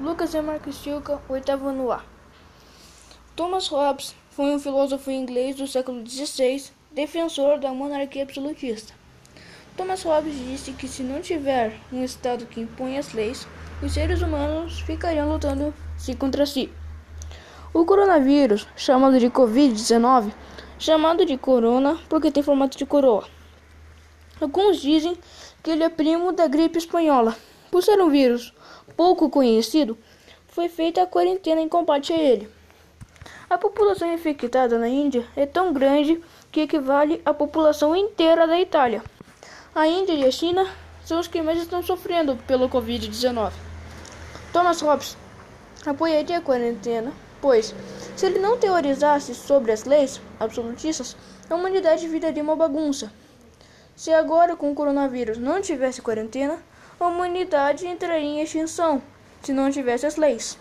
Lucas e Marcos Tilka, oitavo ano A. Thomas Hobbes foi um filósofo inglês do século XVI, defensor da monarquia absolutista. Thomas Hobbes disse que se não tiver um Estado que impõe as leis, os seres humanos ficariam lutando se contra si. O coronavírus, chamado de Covid-19, chamado de corona porque tem formato de coroa. Alguns dizem que ele é primo da gripe espanhola. Por ser um vírus pouco conhecido, foi feita a quarentena em combate a ele. A população infectada na Índia é tão grande que equivale à população inteira da Itália. A Índia e a China são os que mais estão sofrendo pelo Covid-19. Thomas Hobbes apoiaria a quarentena, pois, se ele não teorizasse sobre as leis absolutistas, a humanidade viraria uma bagunça. Se agora com o coronavírus não tivesse quarentena, a humanidade entraria em extinção se não tivesse as leis.